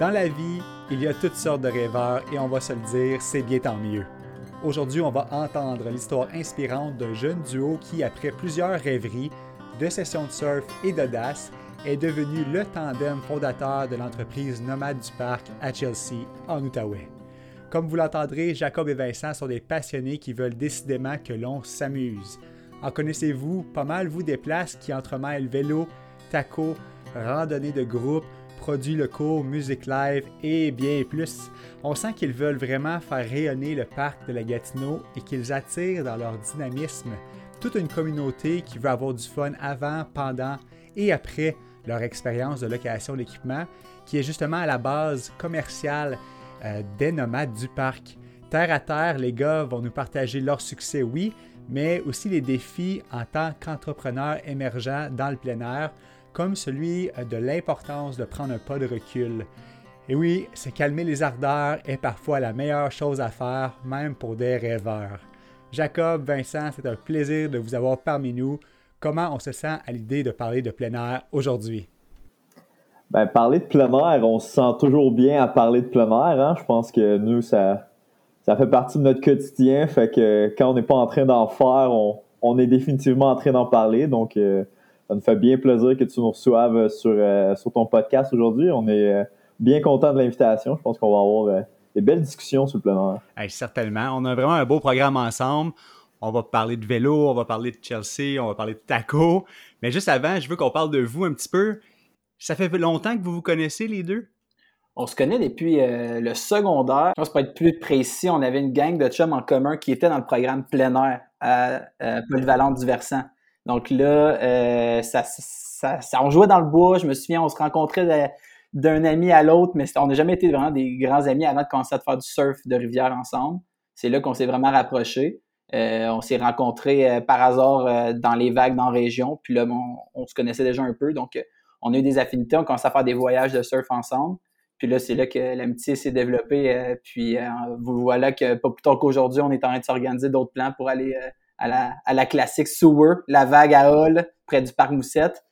Dans la vie, il y a toutes sortes de rêveurs et on va se le dire, c'est bien tant mieux. Aujourd'hui, on va entendre l'histoire inspirante d'un jeune duo qui, après plusieurs rêveries, de sessions de surf et d'audace, est devenu le tandem fondateur de l'entreprise Nomade du Parc à Chelsea, en Outaouais. Comme vous l'entendrez, Jacob et Vincent sont des passionnés qui veulent décidément que l'on s'amuse. En connaissez-vous pas mal, vous, des places qui entremêlent vélo, taco, randonnée de groupe, produits locaux, musique live et bien plus. On sent qu'ils veulent vraiment faire rayonner le parc de la Gatineau et qu'ils attirent dans leur dynamisme toute une communauté qui veut avoir du fun avant, pendant et après leur expérience de location d'équipement, qui est justement à la base commerciale euh, des nomades du parc. Terre à terre, les gars vont nous partager leur succès, oui, mais aussi les défis en tant qu'entrepreneurs émergents dans le plein air, comme celui de l'importance de prendre un pas de recul. Et oui, se calmer les ardeurs est parfois la meilleure chose à faire, même pour des rêveurs. Jacob, Vincent, c'est un plaisir de vous avoir parmi nous. Comment on se sent à l'idée de parler de plein air aujourd'hui? Ben, parler de plein air, on se sent toujours bien à parler de plein air. Hein? Je pense que nous, ça, ça fait partie de notre quotidien. Fait que quand on n'est pas en train d'en faire, on, est définitivement en train d'en parler. Donc, euh, ça nous fait bien plaisir que tu nous reçoives sur, euh, sur ton podcast aujourd'hui. On est euh, bien content de l'invitation. Je pense qu'on va avoir des belles discussions sur le plan hey, certainement. On a vraiment un beau programme ensemble. On va parler de vélo, on va parler de Chelsea, on va parler de taco. Mais juste avant, je veux qu'on parle de vous un petit peu. Ça fait longtemps que vous vous connaissez les deux? On se connaît depuis euh, le secondaire. Je pense pour être plus précis, on avait une gang de chums en commun qui était dans le programme plein air à euh, Polyvalente du Versant. Donc là, euh, on jouait dans le bois. Je me souviens, on se rencontrait d'un ami à l'autre, mais on n'a jamais été vraiment des grands amis avant de commencer à faire du surf de rivière ensemble. C'est là qu'on s'est vraiment rapprochés. on s'est rencontrés par hasard dans les vagues dans la région. Puis là, on, on, se connaissait déjà un peu. Donc, on a eu des affinités. On commençait à faire des voyages de surf ensemble. Puis là, c'est là que l'amitié s'est développée. Euh, puis euh, vous voilà que pas plus tard qu'aujourd'hui, on est en train de s'organiser d'autres plans pour aller euh, à, la, à la classique Sewer, la vague à Hall, près du parc Moussette.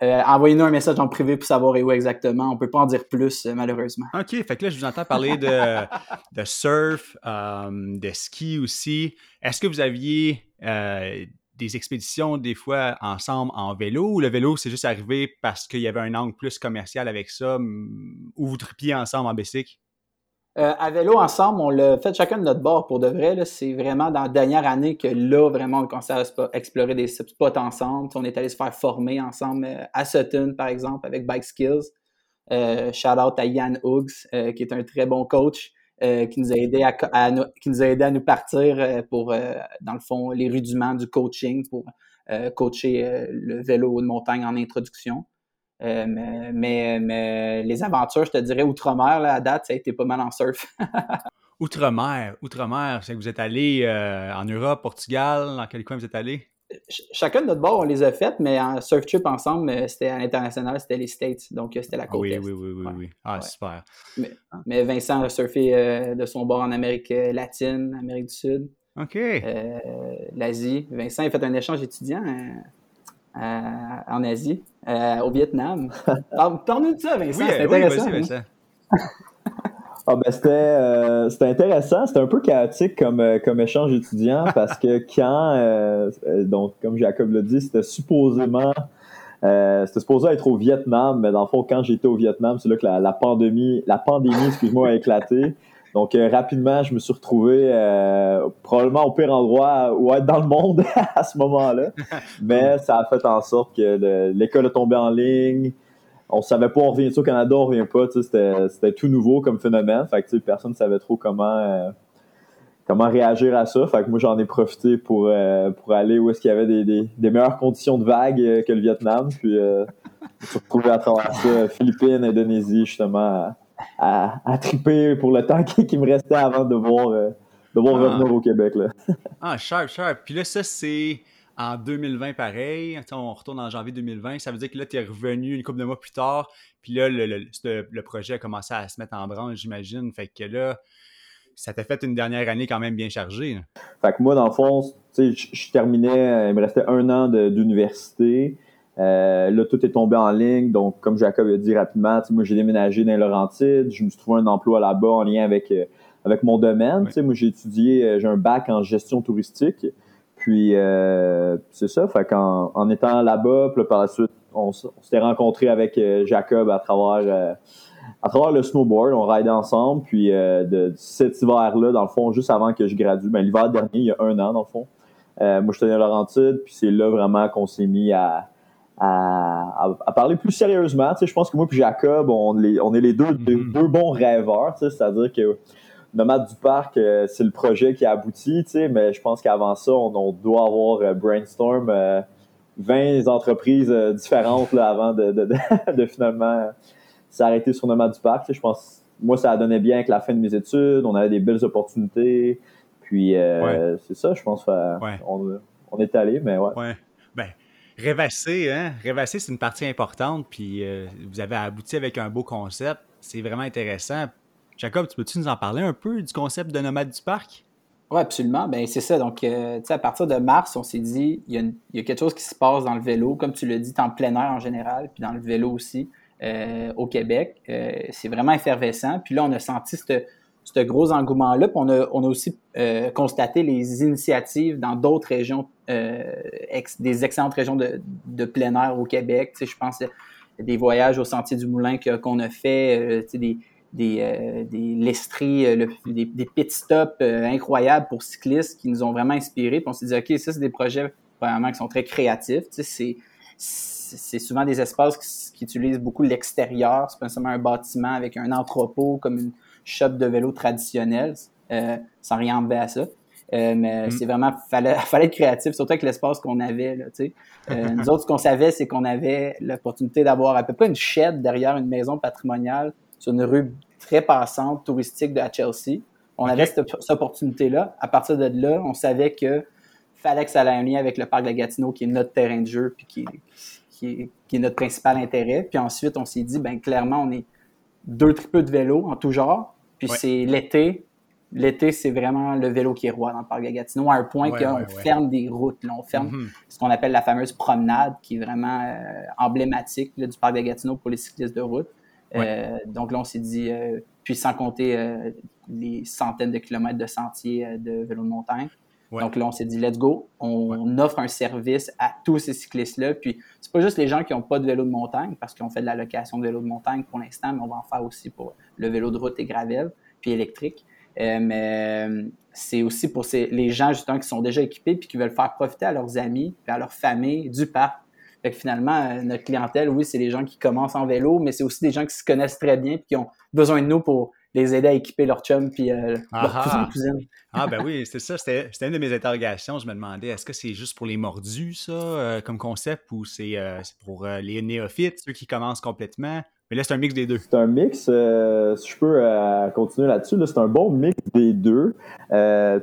Envoyez-nous un message en privé pour savoir où exactement. On peut pas en dire plus, malheureusement. OK. Fait que là, je vous entends parler de, de surf, de ski aussi. Est-ce que vous aviez des expéditions des fois ensemble en vélo? Ou le vélo c'est juste arrivé parce qu'il y avait un angle plus commercial avec ça ou vous tripiez ensemble en bicycle? Euh, à vélo ensemble, on l'a fait chacun de notre bord pour de vrai. C'est vraiment dans la dernière année que là, vraiment, on commence à explorer des spots ensemble. on est allé se faire former ensemble euh, à Sutton, par exemple, avec Bike Skills. Euh, shout out à Yann Hughes, qui est un très bon coach. Euh, qui, nous a aidé à, nous, qui nous a aidé à nous partir euh, pour, euh, dans le fond, les rudiments du coaching pour coacher le vélo de montagne en introduction. Mais, mais, les aventures, je te dirais, outre-mer, à date, ça a été pas mal en surf. outre-mer, outre-mer, c'est que vous êtes allé en Europe, Portugal, dans quel coin vous êtes allé? chacun de notre bord, on les a faites, mais en surf trip ensemble, euh, c'était à l'international, c'était les States. Donc, euh, c'était la ah côte oui, oui, oui, oui, oui. Ah, super. Mais, Vincent a surfé euh, de son bord en Amérique latine, Amérique du Sud. OK. L'Asie. Vincent a fait un échange étudiant en Asie, au Vietnam. Parle-nous de ça, Vincent. Oui, oui, vas-y, Vincent. Ah ben c'était euh, c'était intéressant, c'était un peu chaotique comme euh, comme échange étudiant parce que quand euh, donc comme Jacob l'a dit, c'était supposément c'était supposé être au Vietnam, mais dans le fond quand j'étais au Vietnam, c'est là que la, pandémie la pandémie excuse-moi a éclaté. Donc rapidement, je me suis retrouvé probablement au pire endroit où être dans le monde à ce moment-là. Mais ça a fait en sorte que l'école est tombée en ligne on savait pas on revient au Canada, on revient pas, c'était tout nouveau comme phénomène. Fait que personne ne savait trop comment euh, comment réagir à ça. Fait que moi j'en ai profité pour, euh, pour aller où est-ce qu'il y avait des, des, meilleures conditions de vague euh, que le Vietnam. Puis je me suis retrouvé à travers ça, Philippines, Indonésie, justement, à, à, triper pour le temps qui, me restait avant de voir, de voir ah. revenir au Québec. Là. ah, sharp, sharp. Puis là, ça, c'est en 2020 pareil. On retourne en janvier 2020. Ça veut dire que là, tu es revenu une couple de mois plus tard. Puis là, le, le, projet a commencé à se mettre en branle, j'imagine. Fait que là, ça t'a fait une dernière année quand même bien chargée. Fait que moi, dans le fond, je, je terminais, il me restait un an d'université. Euh, là, tout est tombé en ligne. Donc, comme Jacob a dit rapidement, moi, j'ai déménagé dans Laurentides. Je me suis trouvé un emploi là-bas en lien avec, euh, avec mon domaine. Moi, j'ai étudié, euh, j'ai un bac en gestion touristique. Puis, c'est ça. Fait qu'en en étant là-bas, puis par la suite, on, s'était rencontré avec Jacob à travers, à travers le snowboard. On raidait ensemble. Puis, de, cet hiver-là, dans le fond, juste avant que je gradue, ben, l'hiver dernier, il y a un an, dans le fond. moi, j'étais à Laurentides. Puis, c'est là vraiment qu'on s'est mis à à, parler plus sérieusement. je pense que moi et Jacob, on, est les deux, mm-hmm. deux bons rêveurs. c'est-à-dire que Nomade du Parc, euh, c'est le projet qui a abouti, mais je pense qu'avant ça, on, doit avoir euh, brainstorm 20 euh, entreprises différentes avant de, finalement s'arrêter sur Nomade du Parc. Je pense moi, ça a donné bien avec la fin de mes études. On avait des belles opportunités. Puis c'est ça, je pense. On, on, est allé, mais ouais. ouais. Rêvasser, hein? Rêvasser, c'est une partie importante, puis euh, vous avez abouti avec un beau concept. C'est vraiment intéressant. Jacob, tu peux-tu nous en parler un peu du concept de nomade du parc? Oui, absolument. Ben, c'est ça. Donc, euh, à partir de mars, on s'est dit, il y, a quelque chose qui se passe dans le vélo. Comme tu l'as dit, en plein air en général, puis dans le vélo aussi, euh, au Québec. c'est vraiment effervescent. Puis là, on a senti cette ce gros engouement-là. on a, on a aussi euh, constaté les initiatives dans d'autres régions, euh, des excellentes régions de, de, plein air au Québec. Tu sais, je pense des voyages au Sentier du Moulin qu'on a fait, euh, tu sais, des, des, des lestries, des, des, pit stops incroyables pour cyclistes qui nous ont vraiment inspirés. On s'est dit, OK, ça, c'est des projets vraiment qui sont très créatifs. Tu sais, c'est souvent des espaces qui, qui utilisent beaucoup l'extérieur. C'est pas seulement un bâtiment avec un entrepôt comme une shop de vélo traditionnel, euh, sans rien enlever à ça. Euh, mais mm. c'est vraiment, fallait, fallait être créatif, surtout avec l'espace qu'on avait. Là, euh, nous autres, ce qu'on savait, c'est qu'on avait l'opportunité d'avoir à peu près une shed derrière une maison patrimoniale sur une rue très passante, touristique de Chelsea. On avait cette, opportunité-là. À partir de là, on savait que fallait que ça ait un lien avec le parc de la Gatineau, qui est notre terrain de jeu, puis qui, qui, qui est notre principal intérêt. Puis ensuite, on s'est dit, ben clairement, on est deux tripeux de vélo en tout genre. Puis c'est l'été. L'été, c'est vraiment le vélo qui est roi dans le parc de Gatineau, à un point qu'on ferme des routes. Là, on ferme mm-hmm. ce qu'on appelle la fameuse promenade, qui est vraiment euh, emblématique du parc de Gatineau pour les cyclistes de route. Euh, donc là, on s'est dit, euh, puis sans compter les centaines de kilomètres de sentiers de vélo de montagne. Donc là, on s'est dit, let's go. On offre un service à tous ces cyclistes-là. Puis, c'est pas juste les gens qui n'ont pas de vélo de montagne, parce qu'on fait de la location de vélo de montagne pour l'instant, mais on va en faire aussi pour le vélo de route et gravel, puis électrique. Euh, mais euh, c'est aussi pour les gens, justement, qui sont déjà équipés puis qui veulent faire profiter à leurs amis et à leur famille du parc. Fait que finalement, euh, notre clientèle, oui, c'est les gens qui commencent en vélo, mais c'est aussi des gens qui se connaissent très bien et qui ont besoin de nous pour les aider à équiper leur chum puis euh, leur cousine, ah ben oui, c'est ça. C'était une de mes interrogations. Je me demandais, est-ce que c'est juste pour les mordus, ça, euh, comme concept, ou c'est euh, pour les néophytes, ceux qui commencent complètement? Mais là, c'est un mix des deux. C'est un mix, si je peux continuer là-dessus, c'est un bon mix des deux. tu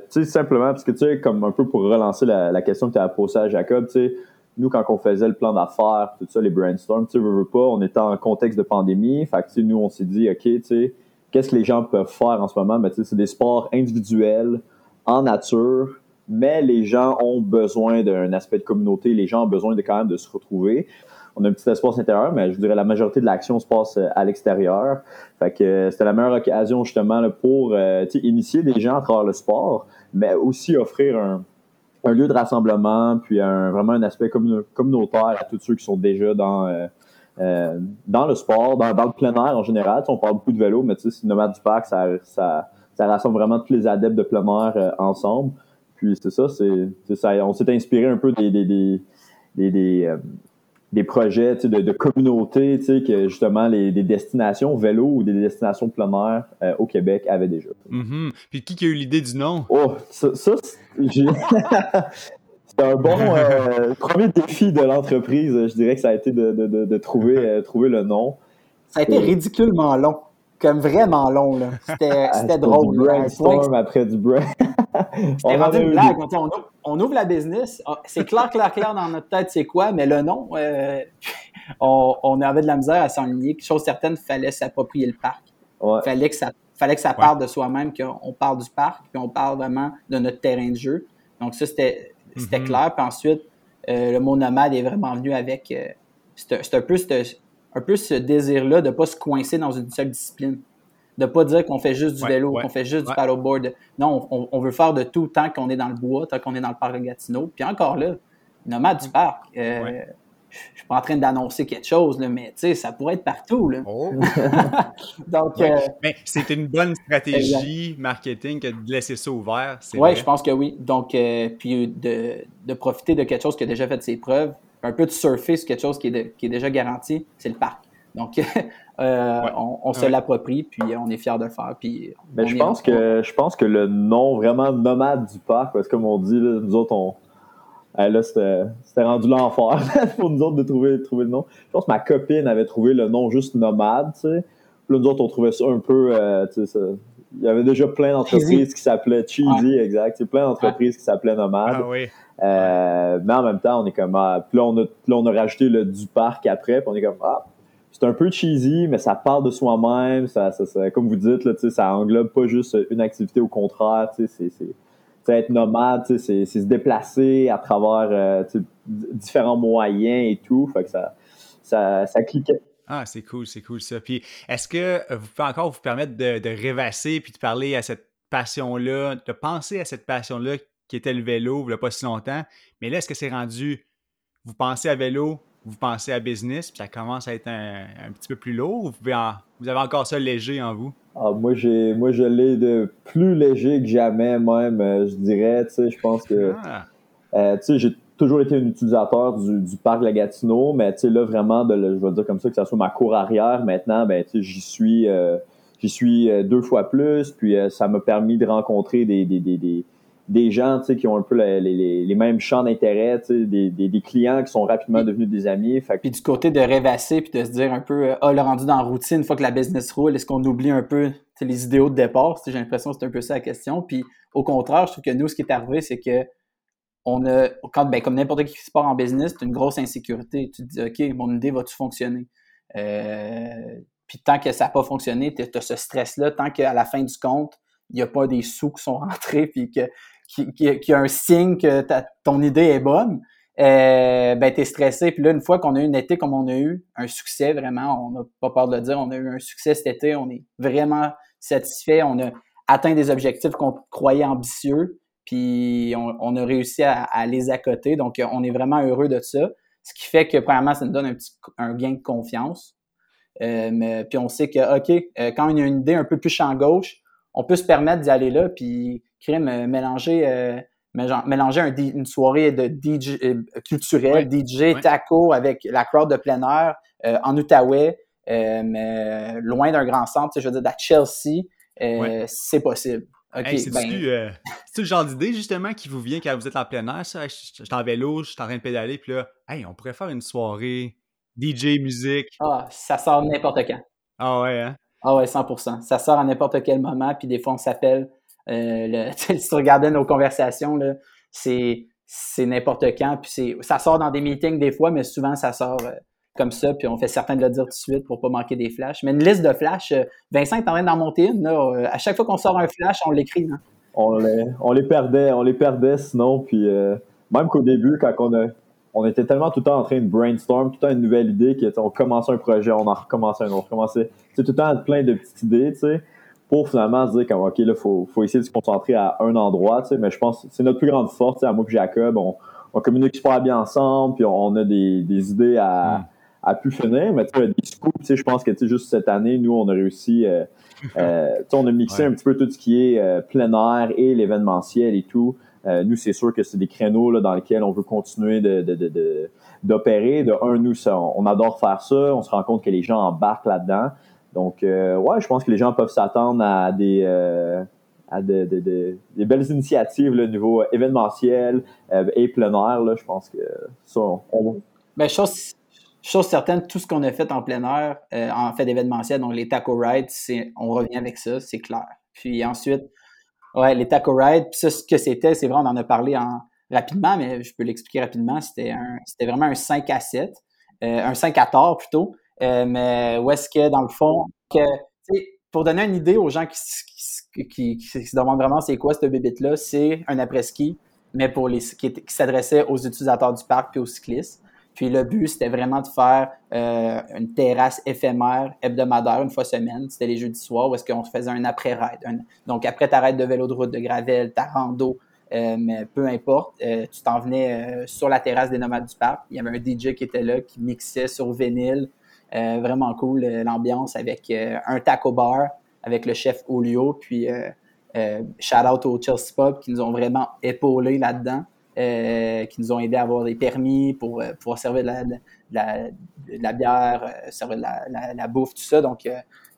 sais, simplement, parce que tu sais, comme un peu pour relancer la, question que tu as posée à Jacob, tu sais, nous, quand on faisait le plan d'affaires, tout ça, les brainstorms, tu sais, veux, veux pas, on était en contexte de pandémie. Fait que, nous, on s'est dit, OK, tu sais, qu'est-ce que les gens peuvent faire en ce moment? Ben, c'est des sports individuels, en nature, mais les gens ont besoin d'un aspect de communauté, les gens ont besoin de quand même de se retrouver. On a un petit espace intérieur, mais je dirais la majorité de l'action se passe euh, à l'extérieur. Fait que euh, c'était la meilleure occasion justement pour euh, initier des gens à travers le sport, mais aussi offrir un, lieu de rassemblement, puis un, vraiment un aspect communautaire à tous ceux qui sont déjà dans euh, dans le sport, dans, le plein air en général. On parle beaucoup de vélo, mais tu sais, Nomade du Parc, ça, ça, ça, rassemble vraiment tous les adeptes de plein air euh, ensemble. Puis c'est ça, c'est ça. On s'est inspiré un peu des, des, des, des, euh, des projets de, de communauté que justement les, des destinations vélo ou des destinations plein air au Québec avaient déjà. Mm-hmm. Puis qui a eu l'idée du nom? Oh, ça, ça un bon euh, premier défi de l'entreprise. Je dirais que ça a été de, trouver, euh, trouver le nom. Ça a été ridiculement long. comme vraiment long. là. C'était ah, drôle. Du brainstorm après du brain. C'était rendu une blague. On, ouvre, la business. Ah, c'est clair, clair, clair dans notre tête, c'est quoi, mais le nom, euh, on, avait de la misère à s'enligner. Chose certaine, il fallait s'approprier le parc. Il fallait que ça, fallait que ça parte de soi-même, qu'on parle du parc, puis on parle vraiment de notre terrain de jeu. Donc ça, c'était mm-hmm. clair. Puis ensuite, euh, le mot nomade est vraiment venu avec... Euh, c'est un peu un peu ce désir-là de ne pas se coincer dans une seule discipline. De ne pas dire qu'on fait juste du vélo, qu'on fait juste du paddleboard. Non, on, veut faire de tout tant qu'on est dans le bois, tant qu'on est dans le parc de Gatineau. Puis encore là, nomade du parc. Euh, je suis pas en train d'annoncer quelque chose, là, mais ça pourrait être partout. Là. Oh. Donc, euh, c'est une bonne stratégie marketing que de laisser ça ouvert. Oui, je pense que oui. Donc, euh, puis de, de, profiter de quelque chose qui a déjà fait ses preuves, un peu de surfer sur quelque chose qui est, qui est déjà garanti, c'est le parc. Donc, euh, on, se l'approprie, puis on est fiers de le faire. Puis Mais je, pense que, je pense que le nom vraiment nomade du parc, parce que comme on dit, nous autres, on, là, c'était rendu l'enfer pour nous autres de trouver, trouver le nom. Je pense que ma copine avait trouvé le nom juste nomade, tu sais. Puis là, nous autres, on trouvait ça un peu, euh, tu sais, il y avait déjà plein d'entreprises qui s'appelaient Cheesy, exact. plein d'entreprises qui s'appelaient Nomade. Ah, oui. Euh, mais en même temps, on est comme, ah, puis là, on a, là, on a rajouté le du parc après, puis on est comme, ah, c'est un peu cheesy, mais ça part de soi-même. Ça, ça, comme vous dites, là, ça englobe pas juste une activité, au contraire, c'est être nomade, c'est se déplacer à travers euh, différents moyens et tout. Fait que ça, ça, cliquait. Ah, c'est cool, c'est cool ça. Puis, est-ce que vous pouvez encore vous permettre de, rêvasser puis de parler à cette passion-là, de penser à cette passion-là qui était le vélo, il n'y a pas si longtemps. Mais là, est-ce que c'est rendu, vous pensez à vélo, vous pensez à business, puis ça commence à être un, petit peu plus lourd, ou vous, vous avez encore ça léger en vous? Ah, moi, j'ai, moi, je l'ai de plus léger que jamais, même, euh, je dirais. Tu sais, je pense que. Ah. Euh, tu sais, j'ai toujours été un utilisateur du, du parc La Gatineau, mais tu sais, là, vraiment, de, je vais dire comme ça, que ça soit ma cour arrière, maintenant, ben, tu sais, j'y suis. Euh, j'y suis deux fois plus, puis ça m'a permis de rencontrer des, des, des des gens qui ont un peu les, mêmes champs d'intérêt, des, des, clients qui sont rapidement devenus des amis. Puis du côté de rêvasser, puis de se dire un peu, ah, le rendu dans la routine, une fois que la business roule, est-ce qu'on oublie un peu les idéaux de départ? J'ai l'impression que c'est un peu ça la question. Puis au contraire, je trouve que nous, ce qui est arrivé, c'est que on a, quand, ben, comme n'importe qui qui part en business, c'est une grosse insécurité. Tu te dis, OK, mon idée va-tu fonctionner? Euh, puis tant que ça n'a pas fonctionné, tu as ce stress-là, tant qu'à la fin du compte, il n'y a pas des sous qui sont rentrés, puis que qui, qui, a un signe que ton idée est bonne, euh, ben t'es stressé. Puis là, une fois qu'on a eu une été comme on a eu, un succès vraiment, on n'a pas peur de le dire, on a eu un succès cet été, on est vraiment satisfait, on a atteint des objectifs qu'on croyait ambitieux, puis on, a réussi à, les accoter. Donc, on est vraiment heureux de ça. Ce qui fait que, premièrement, ça nous donne un petit un gain de confiance. Euh, mais, puis on sait que, OK, euh, quand on a une idée un peu plus champ gauche, on peut se permettre d'y aller là, puis crime, euh, mélanger, euh, mélanger une soirée de DJ euh, culturelle, DJ, taco avec la crowd de plein air en Outaouais, loin d'un grand centre, je veux dire, à Chelsea, c'est possible. Ben c'est-tu le genre d'idée justement qui vous vient quand vous êtes en plein air? Ça? Je, suis en vélo, je suis en train de pédaler, puis là, hey, on pourrait faire une soirée DJ, musique. Ah, ça sort n'importe quand. Ah ouais, hein? Ah ouais, 100%. Ça sort à n'importe quel moment, puis des fois on s'appelle. Euh, si tu regardais nos conversations, là, c'est, n'importe quand. Puis ça sort dans des meetings des fois, mais souvent ça sort euh, comme ça. Puis on fait certain de le dire tout de suite pour pas manquer des flashs. Mais une liste de flashs, euh, Vincent est en train d'en monter une. à chaque fois qu'on sort un flash, on l'écrit. On les, on les perdait, on les perdait sinon. Puis même qu'au début, quand on a on était tellement tout le temps en train de brainstorm, tout le temps une nouvelle idée, qu'on commençait un projet, on en recommençait un, on recommençait. C'est tout le temps plein de petites idées, tu sais, pour finalement se dire comme, OK, là, faut, faut essayer de se concentrer à un endroit, tu sais, mais je pense que c'est notre plus grande force, à moi et Jacob, on, on communique super bien ensemble, puis on a des, des idées à, mm. à pu finir, mais tu sais, des scoops, tu sais, je pense que, tu sais, juste cette année, nous, on a réussi, euh, euh, tu sais, on a mixé un petit peu tout ce qui est euh, plein air et l'événementiel et tout. Euh, nous, c'est sûr que c'est des créneaux dans lesquels on veut continuer d'opérer. De, un, nous, on adore faire ça. On se rend compte que les gens embarquent là-dedans. Donc, euh, ouais, je pense que les gens peuvent s'attendre à des euh, belles initiatives au niveau événementiel et plein air. Je pense que ça, on, ben, chose, chose certaine, tout ce qu'on a fait en plein air, en fait d'événementiel, donc les taco rides, on revient avec ça, c'est clair. Puis ensuite, ouais, les taco rides, puis ça, ce que c'était, c'est vrai, on en a parlé en, rapidement, mais je peux l'expliquer rapidement. C'était c'était vraiment un 5 à 7, un 5 à tort plutôt. mais où est-ce que, dans le fond, que, pour donner une idée aux gens qui, qui, qui, se demandent vraiment c'est quoi cette bébête-là, c'est un après-ski, mais pour les qui, s'adressait aux utilisateurs du parc puis aux cyclistes. Puis le but, c'était vraiment de faire euh, une terrasse éphémère hebdomadaire une fois semaine. C'était les jeudis soirs où est-ce qu'on faisait un après-ride. Donc après ta ride de vélo de route, de gravel, ta rando, euh, mais peu importe, euh, tu t'en venais sur la terrasse des nomades du parc. Il y avait un DJ qui était là, qui mixait sur vinyle. vraiment cool l'ambiance avec un taco bar, avec le chef Olio, puis euh, euh, shout out au Chelsea Pub qui nous ont vraiment épaulé là-dedans, euh, qui nous ont aidé à avoir des permis pour pouvoir servir de la, bière, servir de la, bouffe, tout ça. Donc,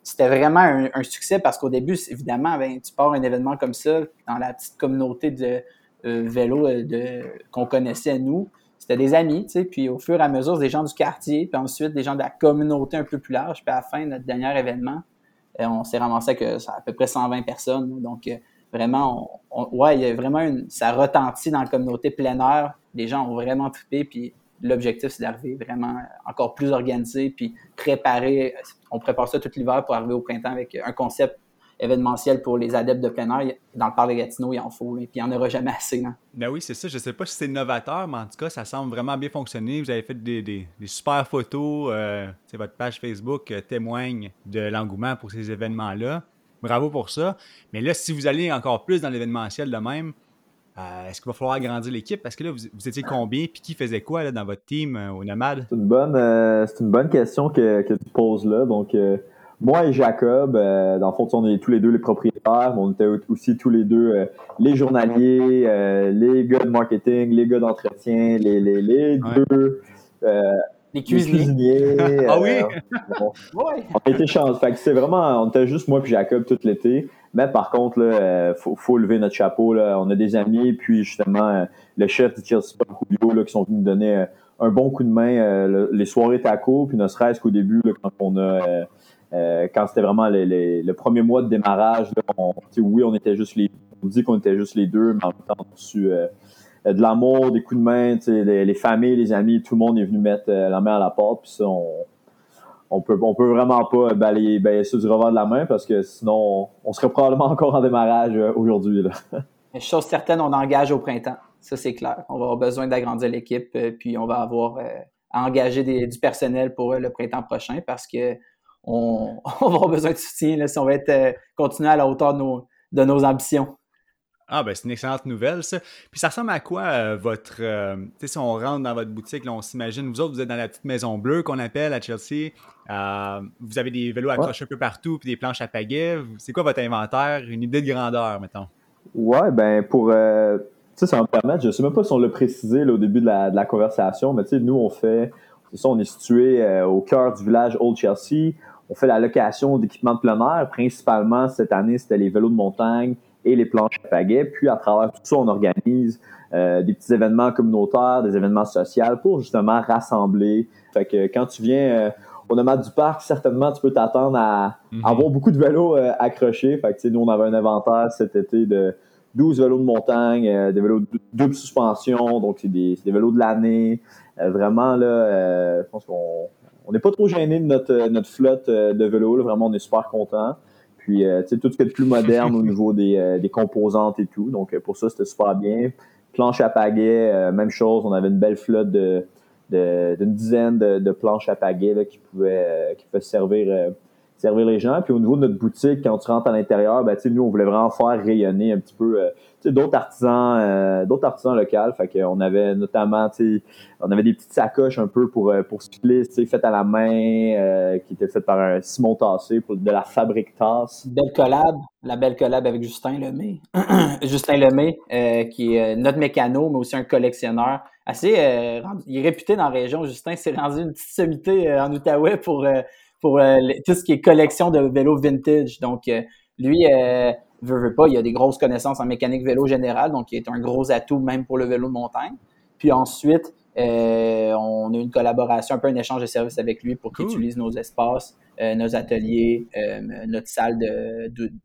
c'était vraiment un, succès parce qu'au début, évidemment, ben, tu pars un événement comme ça dans la petite communauté de vélo de, qu'on connaissait nous. C'était des amis, tu sais, puis au fur et à mesure, des gens du quartier, puis ensuite des gens de la communauté un peu plus large. Puis à la fin, notre dernier événement, on s'est ramassé que à peu près 120 personnes. Donc, vraiment, ouais, il y a vraiment une, ça retentit dans la communauté plein air. Les gens ont vraiment trippé, puis l'objectif, c'est d'arriver vraiment encore plus organisé, puis préparer. On prépare ça tout l'hiver pour arriver au printemps avec un concept événementiel pour les adeptes de plein air. Dans le parc de Gatineau, il en faut, et puis il n'y en aura jamais assez. Ben oui, c'est ça. Je ne sais pas si c'est novateur, mais en tout cas, ça semble vraiment bien fonctionner. Vous avez fait des, super photos. Euh, votre page Facebook euh, témoigne de l'engouement pour ces événements-là. Bravo pour ça. Mais là, si vous allez encore plus dans l'événementiel de même, euh, est-ce qu'il va falloir agrandir l'équipe? Parce que là, vous, étiez combien? Puis qui faisait quoi là, dans votre team au Nomade? C'est une bonne, c'est une bonne question que, que, tu poses là. Donc, moi et Jacob, euh, dans le fond, on est tous les deux les propriétaires, mais on était aussi tous les deux euh, les journaliers, euh, les gars de marketing, les gars d'entretien, les, les, les deux. Les cuisiniers. ah oui? On, était chance. Fait que c'est vraiment, on était juste moi et Jacob tout l'été. Mais par contre, là, faut, faut lever notre chapeau. Là. On a des amis, puis justement, le chef du Chelsea Julio, là, qui sont venus nous donner un bon coup de main les soirées taco, puis ne serait-ce qu'au début, là, quand on a euh, quand c'était vraiment le premier mois de démarrage, oui, on était juste les on dit qu'on était juste les deux, mais en même temps, on a reçu euh, de l'amour, des coups de main, les, les, familles, les amis, tout le monde est venu mettre euh, la main à la porte, puis ça, on, on peut, on peut vraiment pas balayer, balayer ça du revers de la main parce que sinon, on, serait probablement encore en démarrage aujourd'hui. Chose certaine, on engage au printemp. Ça, c'est clair. On va avoir besoin d'agrandir l'équipe, puis on va avoir à engager du personnel pour le printemps prochain parce que on, va avoir besoin de soutien si on va être euh, continuer à la hauteur de nos ambitions. Ah, ben c'est une excellente nouvelle, ça. Puis ça ressemble à quoi euh, votre. Euh, tu sais, si on rentre dans votre boutique, là, on s'imagine, vous autres, vous êtes dans la petite maison bleue qu'on appelle à Chelsea. vous avez des vélos accrochés un peu partout, puis des planches à pagaie. C'est quoi votre inventaire Une idée de grandeur, mettons? Ouais, ben pour. tu sais, ça va me permettre, je sais même pas si on l'a précisé au début de la, de la conversation, mais tu sais, nous, on fait. C'est ça, on est situé au cœur du village Old Chelsea on fait la location d'équipements de plein air. Principalement, cette année, c'était les vélos de montagne et les planches à pagaie. Puis, à travers tout ça, on organise euh, des petits événements communautaires, des événements sociaux pour justement rassembler. Fait que quand tu viens euh, au nomade du parc, certainement, tu peux t'attendre à, mhm. avoir beaucoup de vélos euh, accrochés. Fait que, nous, on avait un inventaire cet été de 12 vélos de montagne, des vélos de double suspension, donc c'est des, des, vélos de l'année. vraiment, là, je pense qu'on on n'est pas trop gêné de notre, euh, notre flotte euh, de vélos. Vraiment, on est super content. Puis, euh, tu sais, tout ce qui est plus moderne au niveau des, des composantes et tout. Donc, pour ça, c'était super bien. Planche à pagaie, même chose. On avait une belle flotte de d'une dizaine de, planches à pagaie là, qui pouvaient qui pouvaient servir servir les gens. Puis au niveau de notre boutique, quand tu rentres à l'intérieur, ben, nous, on voulait vraiment faire rayonner un petit peu d'autres artisans, euh, d'autres artisans locaux. Fait qu'on avait notamment, on avait des petites sacoches un peu pour euh, pour cyclistes, faites à la main, euh, qui étaient faites par un Simon Tassé de la fabrique tasse. Belle collab, la belle collab avec Justin Lemay. Justin Lemay, qui est notre mécano, mais aussi un collectionneur. Assez, il est réputé dans la région. Justin s'est rendu une petite sommité en Outaouais pour pour tout ce qui est collection de vélos vintage. Donc lui veut, veut pas, il a des grosses connaissances en mécanique vélo générale, donc il est un gros atout même pour le vélo de montagne. Puis ensuite, on a une collaboration, un peu un échange de services avec lui pour qu'il utilise nos espaces, nos ateliers, notre salle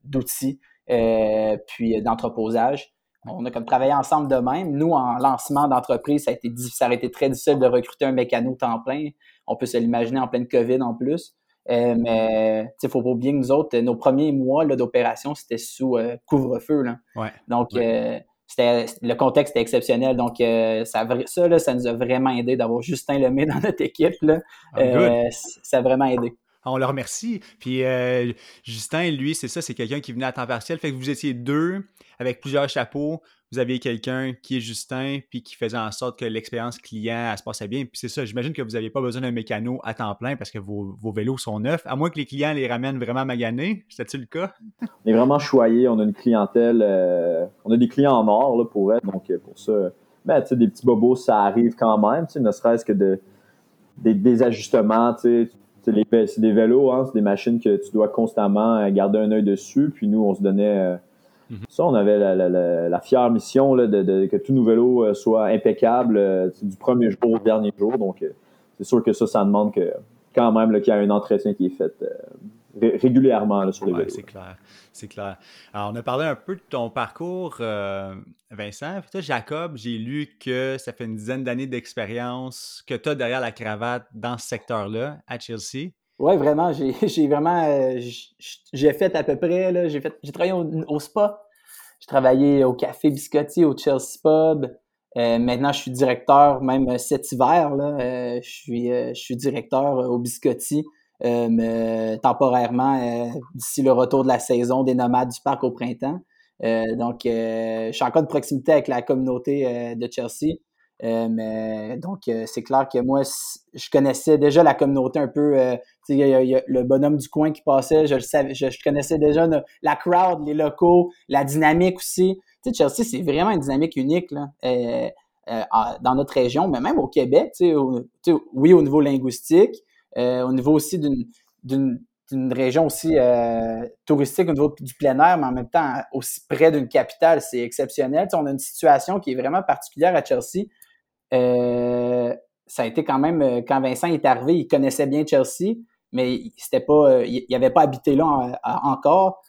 d'outils, puis d'entreposage. On a comme travaillé ensemble de même. Nous, en lancement d'entreprise, ça a été ça aurait été très difficile de recruter un mécano temps plein. On peut se l'imaginer en pleine COVID en plus. Euh, mais il faut pas oublier que nous autres, nos premiers mois d'opération, c'était sous euh, couvre-feu. Donc, euh, c'était, le contexte était exceptionnel. Donc, ça, ça, ça nous a vraiment aidé d'avoir Justin Lemay dans notre équipe. Là. Ah, ça a vraiment aidé. On le remercie. Puis Justin, lui, c'est ça, c'est quelqu'un qui venait à temps partiel. Fait que vous étiez deux avec plusieurs chapeaux vous aviez quelqu'un qui est Justin, puis qui faisait en sorte que l'expérience client se passait bien. Puis c'est ça, j'imagine que vous n'aviez pas besoin d'un mécano à temps plein parce que vos, vélos sont neufs, à moins que les clients les ramènent vraiment maganés. C'était-tu le cas? On est vraiment choyé, on a une clientèle, euh, on a des clients en or là, pour être, donc euh, pour ça, ben, des petits bobos, ça arrive quand même, ne serait-ce que de, des, ajustements, c'est des vélos, hein, c'est des machines que tu dois constamment garder un œil dessus, puis nous, on se donnait euh, Mhm. Ça, on avait la, fière mission de, que tout nos vélos euh, soit impeccable euh, du premier jour au dernier jour. Donc, euh, c'est sûr que ça, ça demande que quand même qu'il y a un entretien qui est fait régulièrement sur les vélos. C'est clair. C'est clair. Alors, on a parlé un peu de ton parcours, Vincent. toi, Jacob, j'ai lu que ça fait une dizaine d'années d'expérience que tu as derrière la cravate dans ce secteur-là, à Chelsea. Oui, vraiment, j'ai vraiment euh, j'ai fait à peu près, là, j'ai fait j'ai travaillé au, spa. J'ai travaillé au Café Biscotti, au Chelsea Pub. Euh, maintenant, je suis directeur, même cet hiver, là, euh, je, suis, je suis directeur au Biscotti, temporairement d'ici le retour de la saison des nomades du parc au printemps. donc, je suis encore de proximité avec la communauté de Chelsea. Euh, mais donc, euh, c'est clair que moi, je connaissais déjà la communauté un peu. Euh, il y, a le bonhomme du coin qui passait, je le savais, je, connaissais déjà la crowd, les locaux, la dynamique aussi. Chelsea, c'est vraiment une dynamique unique là, dans notre région, mais même au Québec. Oui, au niveau linguistique, au niveau aussi d'une région aussi touristique au niveau du plein air, mais en même temps aussi près d'une capitale, c'est exceptionnel. on a une situation qui est vraiment particulière à Chelsea. Euh, ça a été quand même, euh, quand Vincent est arrivé, il connaissait bien Chelsea, mais c'était pas, euh, il n'avait pas habité là encore,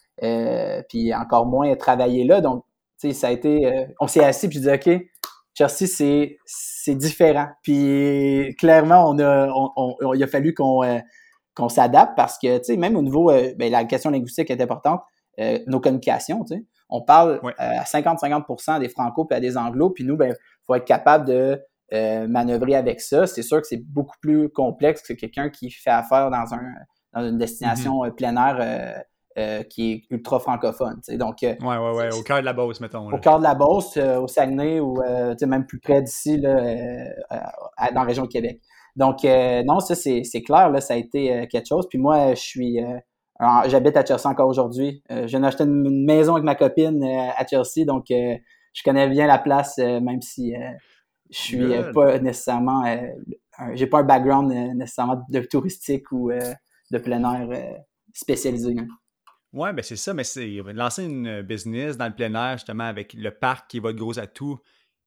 puis encore moins travaillé là. Donc, ça a été, on s'est assis puis dit, OK, Chelsea, c'est, c'est différent. Puis clairement, on a, on, il a fallu qu'on, qu'on s'adapte parce que, tu sais, même au niveau, ben, la question linguistique est importante, nos communications, tu sais. On parle à 50-50% des franco et des anglo, puis nous, ben, faut être capable de euh, manœuvrer avec ça. C'est sûr que c'est beaucoup plus complexe que quelqu'un qui fait affaire dans, un, dans une destination mm-hmm. euh, plein air euh, qui est ultra francophone. Donc, ouais, ouais, ouais, au cœur de la Beauce, mettons. Au cœur de la Beauce, au Saguenay ou même plus près d'ici, dans la région de Québec. Donc, non, ça, c'est clair, là, ça a été quelque chose. Puis moi, je suis. J'habite à Chelsea encore aujourd'hui. je viens d'acheter une, maison avec ma copine à Chelsea, donc je connais bien la place, même si je suis euh, pas nécessairement, euh, j'ai pas un background euh, nécessairement de touristique ou de plein air spécialisé. Hein. Oui, ben c'est ça, mais c'est lancer une business dans le plein air, justement, avec le parc qui est votre gros atout,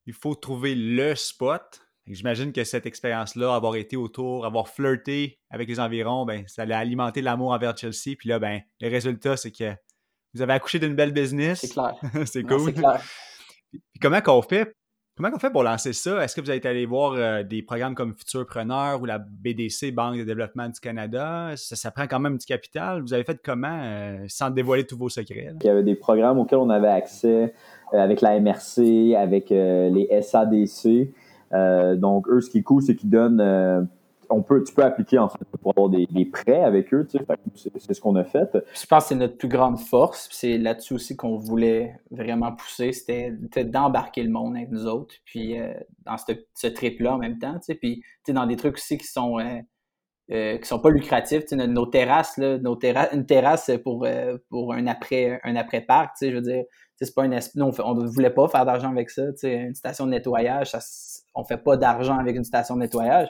il faut trouver le spot. J'imagine que cette expérience-là, avoir été autour, avoir flirté avec les environs, ben, ça allait alimenter l'amour envers Chelsea. Puis là, ben, le résultat, c'est que vous avez accouché d'une belle business. C'est clair. c'est cool. C'est clair. Puis comment qu'on fait Comment on fait pour lancer ça? Est-ce que vous êtes allé voir euh, des programmes comme Futurpreneur ou la BDC, Banque de développement du Canada? Ça, prend quand même du capital. Vous avez fait comment euh, sans dévoiler tous vos secrets? Il y avait des programmes auxquels on avait accès euh, avec la MRC, avec les SADC. donc, eux, ce qui est cool, c'est qu'ils donnent on peut, tu peux appliquer en fait pour avoir des, prêts avec eux. Tu sais, c'est ce qu'on a fait. Je pense que c'est notre plus grande force. C'est là-dessus aussi qu'on voulait vraiment pousser. C'était d'embarquer le monde avec nous autres. Puis euh, dans ce, trip-là en même temps. Tu sais, puis dans des trucs aussi qui sont euh, euh, qui sont pas lucratifs. Tu sais, nos, terrasses, là, nos terrasses, une terrasse pour, pour un après un après parc. Tu sais, je veux dire, c'est pas une non, on ne voulait pas faire d'argent avec ça. Tu sais, une station de nettoyage, ça, on fait pas d'argent avec une station de nettoyage.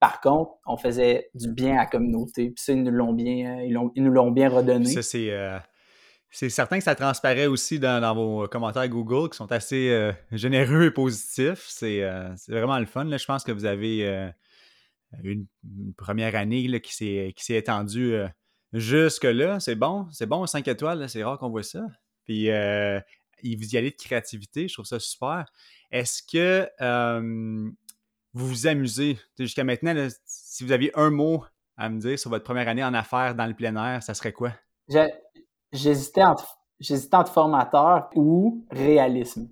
Par contre, on faisait du bien à la communauté. Puis ils nous l'ont bien, euh, ils, nous l'ont bien redonné. Ça, c'est. Euh, c'est certain que ça transparaît aussi dans, vos commentaires Google qui sont assez euh, généreux et positifs. C'est vraiment le fun. Là. Je pense que vous avez une, première année qui s'est étendue jusque-là. C'est bon, c'est bon, 5 étoiles, c'est rare qu'on voit ça. Puis vous y allez de créativité, je trouve ça super. Est-ce que vous vous amusez? Jusqu'à maintenant, si vous aviez un mot à me dire sur votre première année en affaires dans le plein air, ça serait quoi? J'hésitais entre, formateur ou réalisme.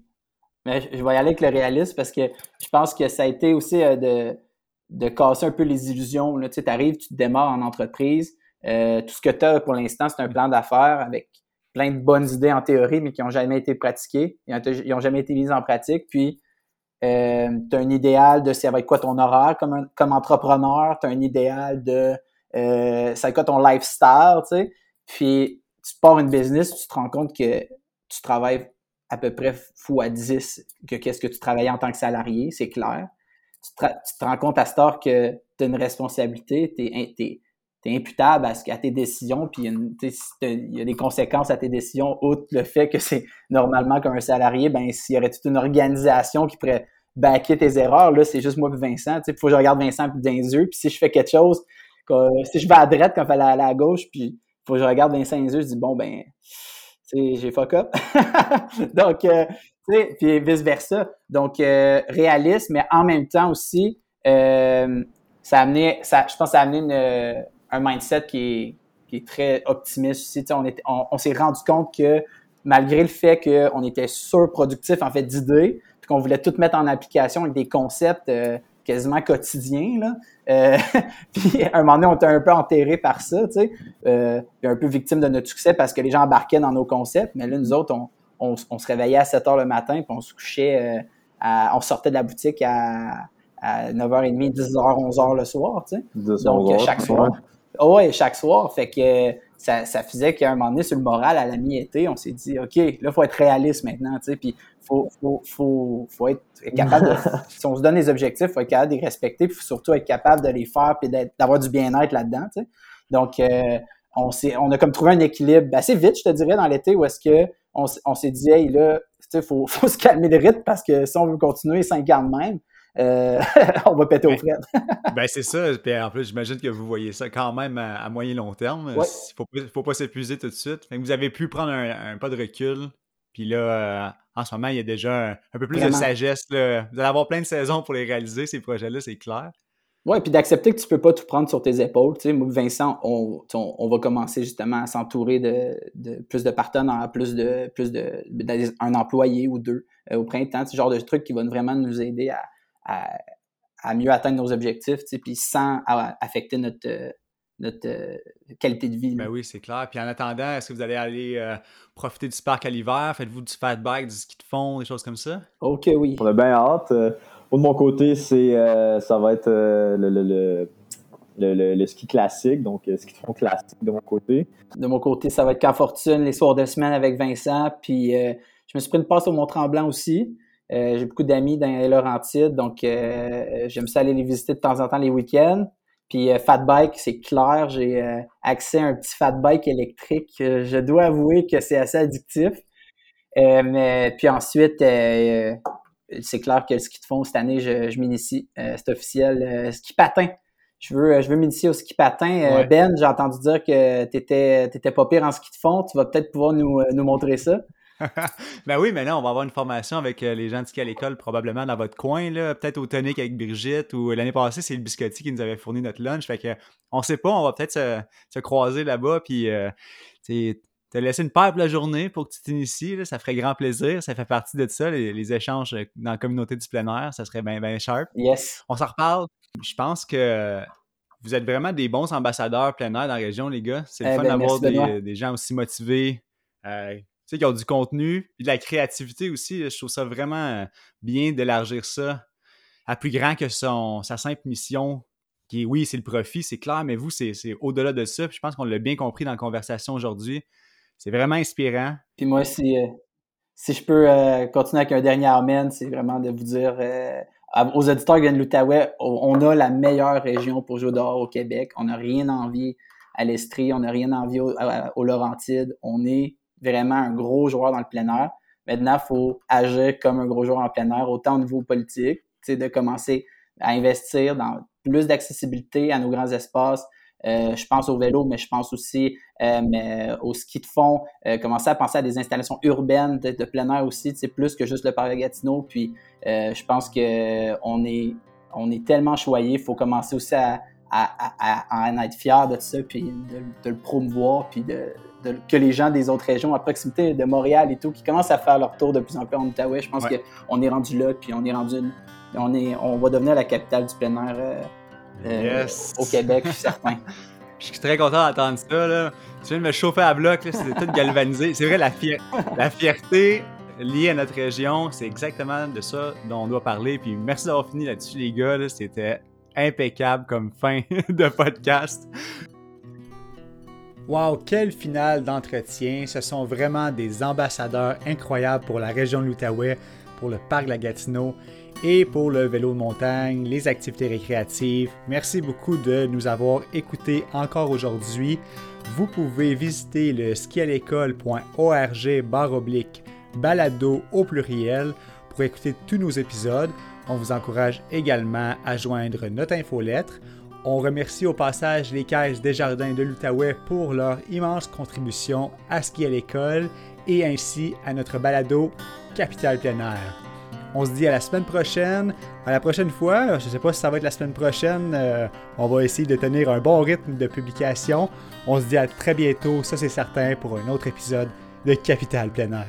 Mais je, vais y aller avec le réalisme parce que je pense que ça a été aussi euh, de, de casser un peu les illusions. Tu arrives, tu te démarres en entreprise. Euh, tout ce que tu as pour l'instant, c'est un plan d'affaires avec plein de bonnes idées en théorie, mais qui n'ont jamais été pratiquées. Ils n'ont jamais été mises en pratique. Euh, tu as un idéal de ça va être quoi ton horaire comme, comme entrepreneur. Tu as un idéal de euh, ça va être quoi ton lifestyle, tu sais. Puis, tu pars une business, tu te rends compte que tu travailles à peu près fois 10 que qu'est-ce que tu travaillais en tant que salarié, c'est clair. Tu te, rends compte à ce temps que tu as une responsabilité, tu es, tu es imputable à, tes décisions, puis il y, a des conséquences à tes décisions, outre le fait que c'est normalement qu'un salarié, ben s'il y aurait toute une organisation qui pourrait backer tes erreurs, là, c'est juste moi et Vincent. Il faut que je regarde Vincent dans les yeux, puis si je fais quelque chose, si je vais à droite quand il fallait aller à gauche, puis faut que je regarde Vincent dans les yeux, je dis bon ben j'ai fuck up. Donc, euh, puis vice-versa. Donc, euh, réaliste, mais en même temps aussi, euh, ça a amené, ça, je pense que ça a amené une, un mindset qui est, très optimiste aussi. On, on, s'est rendu compte que malgré le fait qu'on était surproductif en fait d'idées, puis qu'on voulait tout mettre en application avec des concepts euh, quasiment quotidiens, là, euh, puis à un moment donné, on était un peu enterré par ça, tu sais, euh, un peu victime de notre succès parce que les gens embarquaient dans nos concepts, mais là, nous autres, on, se réveillait à 7 heures le matin, puis on se couchait, on sortait de la boutique à, 9h30, 10h, 11h le soir, tu sais. Donc, chaque soir. Oh ouais, chaque soir. Fait que ça, ça faisait qu'à un moment donné, sur le moral, à la mi-été, on s'est dit, OK, là, il faut être réaliste maintenant, tu sais, puis faut, faut, faut, faut être capable de, si on se donne des objectifs, il faut être capable de les respecter, puis surtout être capable de les faire, puis d'avoir du bien-être là-dedans, tu sais. Donc, euh, on, on a comme trouvé un équilibre assez vite, je te dirais, dans l'été, où est-ce que on, on s'est dit, hey, là, tu sais, faut, faut se calmer le rythme parce que si on veut continuer 5 ans de même, euh, on va péter au fret. ben, c'est ça. Puis en plus, j'imagine que vous voyez ça quand même à, moyen long terme. Il ne faut, pas s'épuiser tout de suite. vous avez pu prendre un, pas de recul. Puis là, euh, en ce moment, il y a déjà un, peu plus de sagesse. Vous allez avoir plein de saisons pour les réaliser, ces projets-là, c'est clair. Oui, puis d'accepter que tu ne peux pas tout prendre sur tes épaules. Tu sais, moi, Vincent, on, va commencer justement à s'entourer de, plus de partenaires, plus de plus de, un employé ou deux euh, au printemps, ce genre de truc qui va vraiment nous aider à, à, mieux atteindre nos objectifs, puis sans affecter notre, notre euh, qualité de vie. Ben oui, c'est clair. Puis en attendant, est-ce que vous allez aller euh, profiter du parc à l'hiver? Faites-vous du fat bike, du ski de fond, des choses comme ça? OK, oui. On a bien hâte. Euh, de mon côté, c'est ça va être le, le, ski classique, donc ski de fond classique de mon côté. De mon côté, ça va être qu'en fortune, les soirs de semaine avec Vincent. Puis je me suis pris une passe au Mont-Tremblant aussi. Euh, j'ai beaucoup d'amis dans les Laurentides, donc euh, j'aime ça aller les visiter de temps en temps les week-ends. Puis euh, fat bike, c'est clair, j'ai accès à un petit fat bike électrique. je dois avouer que c'est assez addictif. mais puis ensuite, c'est clair que le ski de fond cette année, je, je m'initie. c'est officiel. ski patin. Je veux, je veux m'initier au ski patin. Ben, j'ai entendu dire que tu étais, pas pire en ski de fond. Tu vas peut-être pouvoir nous, nous montrer ça. ben oui, mais là, on va avoir une formation avec euh, les gens de ski à l'école, probablement dans votre coin, là, peut-être au tonic avec Brigitte, ou l'année passée, c'est le biscotti qui nous avait fourni notre lunch. Fait que on sait pas, on va peut-être se, croiser là-bas, puis euh, te laisser une paire pour la journée pour que tu t'inities, ça ferait grand plaisir. Ça fait partie de ça, les, échanges dans la communauté du plein air, ça serait bien ben sharp. Yes. On s'en reparle. Je pense que vous êtes vraiment des bons ambassadeurs plein air dans la région, les gars. C'est le eh fun ben, d'avoir des, gens aussi motivés. Euh, sais, qui ont du contenu, et de la créativité aussi. Je trouve ça vraiment euh, bien d'élargir ça à plus grand que son, sa simple mission, qui est, oui, c'est le profit, c'est clair, mais vous, c'est au-delà de ça. Puis je pense qu'on l'a bien compris dans la conversation aujourd'hui. C'est vraiment inspirant. Puis moi, si, euh, si je peux euh, continuer avec un dernier amen, c'est vraiment de vous dire aux auditeurs qui viennent de l'Outaouais, on a la meilleure région pour jouer dehors au Québec. On n'a rien envie à l'Estrie, on n'a rien envie au, au Laurentide. On est vraiment un gros joueur dans le plein air. Maintenant, il faut agir comme un gros joueur en plein air, autant au niveau politique, de commencer à investir dans plus d'accessibilité à nos grands espaces. Euh, je pense au vélo, mais je pense aussi euh, mais au ski de fond. Euh, commencer à penser à des installations urbaines de, plein air aussi, plus que juste le parc Gatineau. Puis je pense que on est, on est tellement choyé, il faut commencer aussi à, à, en être fier de ça, puis de, le promouvoir, puis de, que les gens des autres régions à proximité de Montréal et tout, qui commencent à faire leur tour de plus en plus en Outaouais, je pense qu'on est rendu là, puis on est rendu, on, est, on va devenir la capitale du plein air euh, euh, au Québec, je suis certain. Je suis très content d'entendre ça. Là. Tu viens de me chauffer à bloc, c'est tout galvanisé. C'est vrai, la, la fierté liée à notre région, c'est exactement de ça dont on doit parler. Puis merci d'avoir fini là-dessus, les gars. C'était impeccable comme fin de podcast. Wow, quel final d'entretien. Ce sont vraiment des ambassadeurs incroyables pour la région de l'Outaouais, pour le parc de la Gatineau et pour le vélo de montagne, les activités récréatives. Merci beaucoup de nous avoir écoutés encore aujourd'hui. Vous pouvez visiter le skialécole.org barre oblique balado au pluriel pour écouter tous nos épisodes. On vous encourage également à joindre notre infolettre. On remercie au passage les caisses Desjardins de l'Outaouais pour leur immense contribution à ce qui est l'école et ainsi à notre balado Capital Plein. On se dit à la semaine prochaine. À la prochaine fois, je ne sais pas si ça va être la semaine prochaine. Euh, on va essayer de tenir un bon rythme de publication. On se dit à très bientôt, ça c'est certain, pour un autre épisode de Capital Plein.